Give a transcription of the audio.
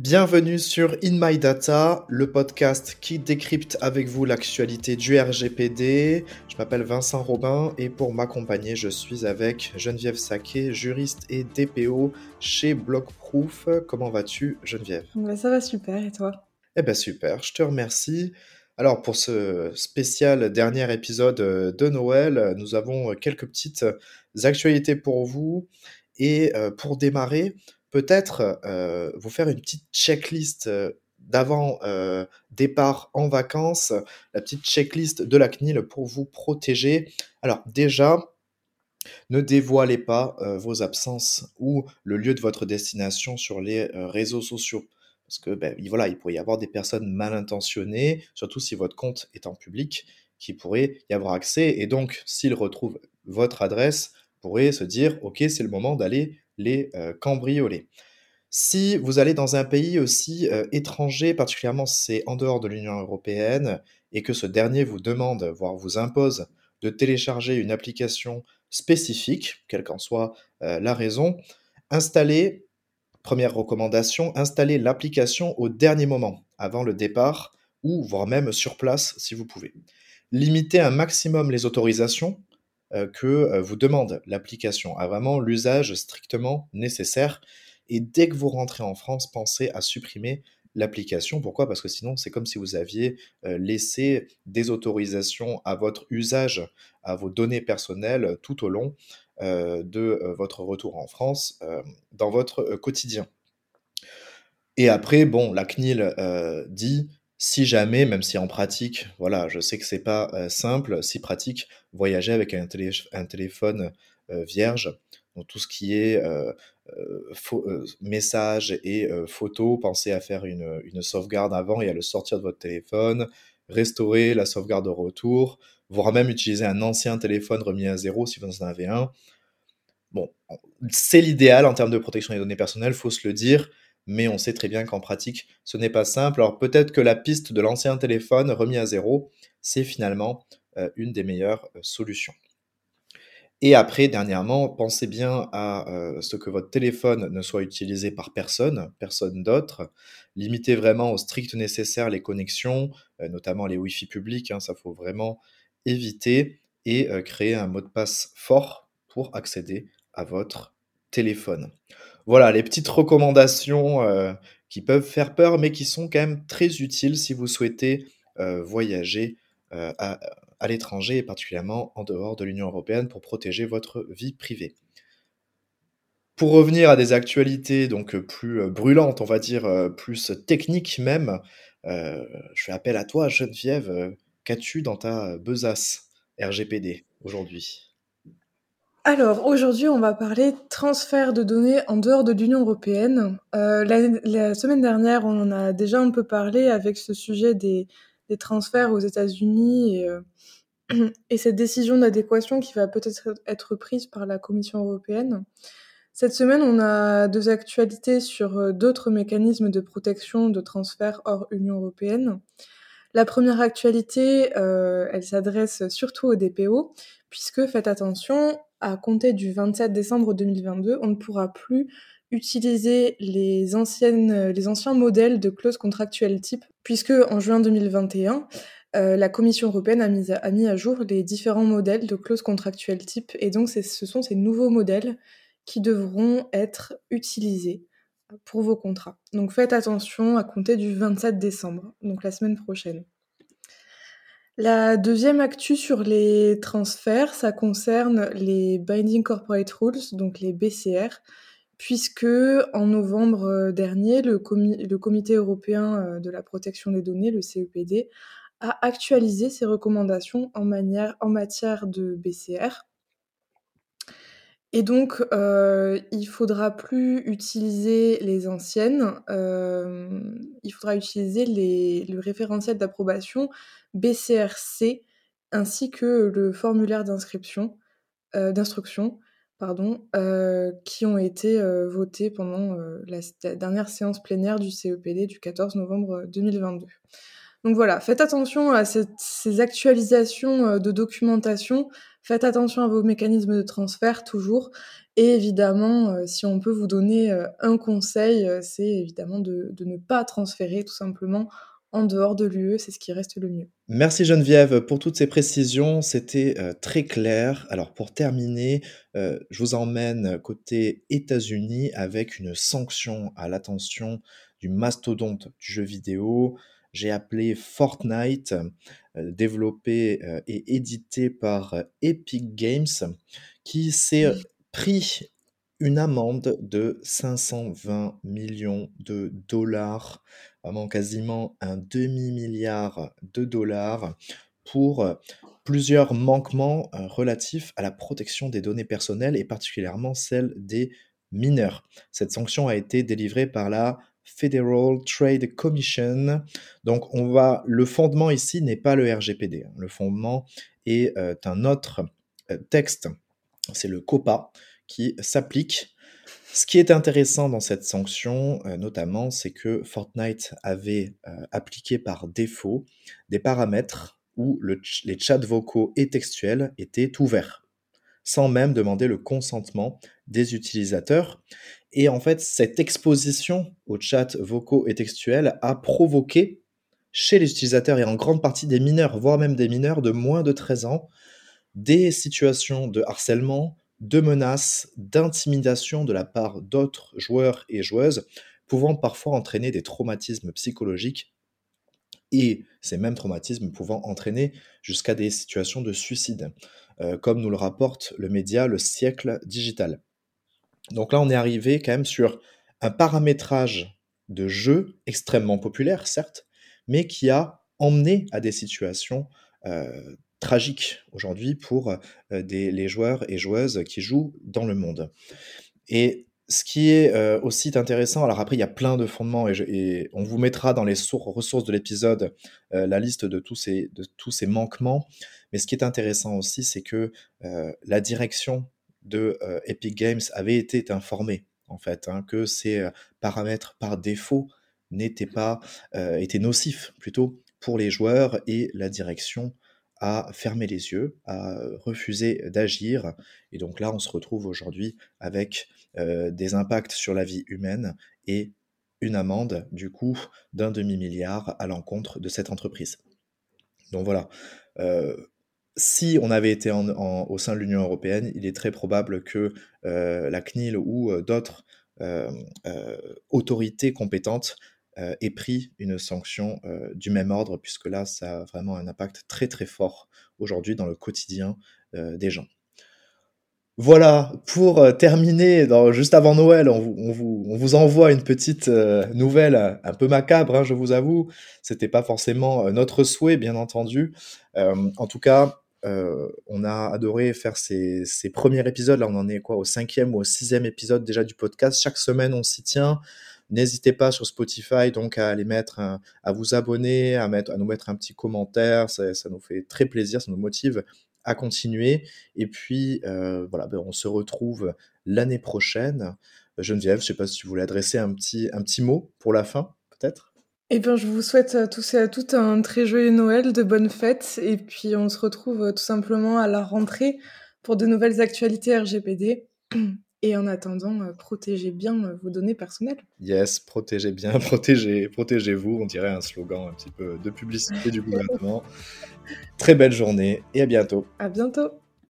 Bienvenue sur In My Data, le podcast qui décrypte avec vous l'actualité du RGPD. Je m'appelle Vincent Robin et pour m'accompagner, je suis avec Geneviève Saquet, juriste et DPO chez Blockproof. Comment vas-tu, Geneviève? Bah, Ça va super, et toi? Eh bien super, je te remercie. Alors pour ce spécial dernier épisode de Noël, nous avons quelques petites actualités pour vous. Et euh, pour démarrer, peut-être euh, vous faire une petite checklist euh, d'avant euh, départ en vacances, la petite checklist de la CNIL pour vous protéger. Alors déjà, ne dévoilez pas vos absences ou le lieu de votre destination sur les réseaux sociaux. Parce que ben, voilà, il pourrait y avoir des personnes mal intentionnées, surtout si votre compte est en public, qui pourraient y avoir accès. Et donc, s'ils retrouvent votre adresse, pourraient se dire, OK, c'est le moment d'aller les euh, cambrioler. Si vous allez dans un pays aussi euh, étranger, particulièrement c'est en dehors de l'Union européenne, et que ce dernier vous demande, voire vous impose, de télécharger une application spécifique, quelle qu'en soit euh, la raison, installez, première recommandation, installez l'application au dernier moment, avant le départ, ou voire même sur place si vous pouvez. Limitez un maximum les autorisations, que euh, vous demande l'application, à vraiment l'usage strictement nécessaire. Et dès que vous rentrez en France, pensez à supprimer l'application. Pourquoi? Parce que sinon, c'est comme si vous aviez euh, laissé des autorisations à votre usage, à vos données personnelles tout au long de votre retour en France dans votre quotidien. Et après, bon, la CNIL dit si jamais, même si en pratique, voilà, je sais que c'est pas euh, simple, si pratique, voyager avec un, téléphone euh, vierge, tout ce qui est euh, message et photos, pensez à faire une, une, sauvegarde avant et à le sortir de votre téléphone, restaurer la sauvegarde au retour, voire même utiliser un ancien téléphone remis à zéro si vous en avez un. Bon, c'est l'idéal en termes de protection des données personnelles, faut se le dire mais on sait très bien qu'en pratique, ce n'est pas simple. Alors peut-être que la piste de l'ancien téléphone remis à zéro, c'est finalement euh, une des meilleures euh, solutions. Et après, dernièrement, pensez bien à euh, ce que votre téléphone ne soit utilisé par personne, personne d'autre. Limitez vraiment au strict nécessaire les connexions, notamment les Wi-Fi publics, hein, ça faut vraiment éviter, et créer un mot de passe fort pour accéder à votre téléphone. Voilà, les petites recommandations euh, qui peuvent faire peur, mais qui sont quand même très utiles si vous souhaitez euh, voyager euh, à, l'étranger et particulièrement en dehors de l'Union européenne pour protéger votre vie privée. Pour revenir à des actualités donc plus brûlantes, on va dire plus techniques même, je fais appel à toi, Geneviève. Qu'as-tu dans ta besace RGPD aujourd'hui? Alors aujourd'hui, on va parler transfert de données en dehors de l'Union européenne. Euh, la, semaine dernière, on en a déjà un peu parlé avec ce sujet des, transferts aux États-Unis et, euh, et, cette décision d'adéquation qui va peut-être être prise par la Commission européenne. Cette semaine, on a deux actualités sur euh, d'autres mécanismes de protection de transfert hors Union européenne. La première actualité, elle s'adresse surtout aux DPO, puisque faites attention, à compter du 27 décembre 2022, on ne pourra plus utiliser les anciens modèles de clauses contractuelles type, puisque en juin 2021, euh, la Commission européenne a mis, à, a mis, à, jour les différents modèles de clauses contractuelles type, et donc ce sont ces nouveaux modèles qui devront être utilisés pour vos contrats. Donc faites attention à compter du 27 décembre, donc la semaine prochaine. La deuxième actu sur les transferts, ça concerne les Binding Corporate Rules, donc les BCR, puisque en novembre euh, dernier, le, Comité européen euh, de la protection des données, le CEPD, a actualisé ses recommandations en, en matière de BCR. Et donc, euh, il faudra plus utiliser les anciennes, il faudra utiliser le référentiel d'approbation BCRC ainsi que le formulaire d'inscription, euh, d'instruction, pardon, euh, qui ont été euh, votés pendant la, dernière séance plénière du CEPD du 14 novembre 2022. Donc voilà, faites attention à ces actualisations de documentation, faites attention à vos mécanismes de transfert toujours, Et évidemment, si on peut vous donner un conseil, c'est évidemment de, ne pas transférer tout simplement en dehors de l'UE, c'est ce qui reste le mieux. Merci Geneviève pour toutes ces précisions, c'était euh, très clair. Alors pour terminer, euh, je vous emmène côté États-Unis avec une sanction à l'attention du mastodonte du jeu vidéo. J'ai appelé Fortnite, euh, développé et édité par Epic Games, qui s'est pris une amende de 520 millions de dollars, vraiment quasiment un demi-milliard de dollars pour euh, plusieurs manquements euh, relatifs à la protection des données personnelles et particulièrement celles des mineurs. Cette sanction a été délivrée par la Federal Trade Commission. Donc on va le fondement ici n'est pas le RGPD. Hein. Le fondement est euh, un autre texte, c'est le COPA qui s'applique. Ce qui est intéressant dans cette sanction, euh, notamment, c'est que Fortnite avait euh, appliqué par défaut des paramètres où les chats vocaux et textuels étaient ouverts, sans même demander le consentement des utilisateurs. Et en fait, cette exposition aux chats vocaux et textuels a provoqué chez les utilisateurs et en grande partie des mineurs, voire même des mineurs de moins de 13 ans, des situations de harcèlement, de menaces, d'intimidation de la part d'autres joueurs et joueuses, pouvant parfois entraîner des traumatismes psychologiques et ces mêmes traumatismes pouvant entraîner jusqu'à des situations de suicide, euh, comme nous le rapporte le média Le siècle digital. Donc là, on est arrivé quand même sur un paramétrage de jeu extrêmement populaire, certes, mais qui a emmené à des situations euh, tragique aujourd'hui pour euh, les joueurs et joueuses qui jouent dans le monde. Et ce qui est euh, aussi intéressant, alors après il y a plein de fondements et, on vous mettra dans les ressources de l'épisode la liste de tous ces manquements, mais ce qui est intéressant aussi c'est que la direction de Epic Games avait été informée en fait, hein, que ces paramètres par défaut n'étaient pas, étaient nocifs plutôt pour les joueurs et la direction à fermer les yeux, à refuser d'agir. Et donc là, on se retrouve aujourd'hui avec euh, des impacts sur la vie humaine et une amende, du coup, d'un demi-milliard à l'encontre de cette entreprise. Donc voilà. Euh, si on avait été au sein de l'Union européenne, il est très probable que euh, la CNIL ou d'autres autorités compétentes euh, ait pris une sanction euh, du même ordre, puisque là, ça a vraiment un impact très très fort aujourd'hui dans le quotidien euh, des gens. Voilà, pour terminer, juste avant Noël, on vous, envoie une petite nouvelle un peu macabre, hein, je vous avoue. C'était pas forcément notre souhait, bien entendu. en tout cas, on a adoré faire ces, premiers épisodes. Là, on en est quoi au cinquième ou au sixième épisode déjà du podcast. Chaque semaine, on s'y tient. N'hésitez pas sur Spotify donc à mettre, à vous abonner, à nous mettre un petit commentaire. Ça, nous fait très plaisir, ça nous motive à continuer. Et puis euh, voilà, ben, on se retrouve l'année prochaine. Geneviève, je ne sais pas si tu voulais adresser un petit, un petit mot pour la fin, peut-être? Eh bien, je vous souhaite à tous et à toutes un très joyeux Noël, de bonnes fêtes, et puis on se retrouve euh, tout simplement à la rentrée pour de nouvelles actualités RGPD. Et en attendant, euh, protégez bien euh, vos données personnelles. Yes, protégez bien, protégez, protégez-vous. On dirait un slogan un petit peu de publicité du gouvernement. Très belle journée et à bientôt. À bientôt.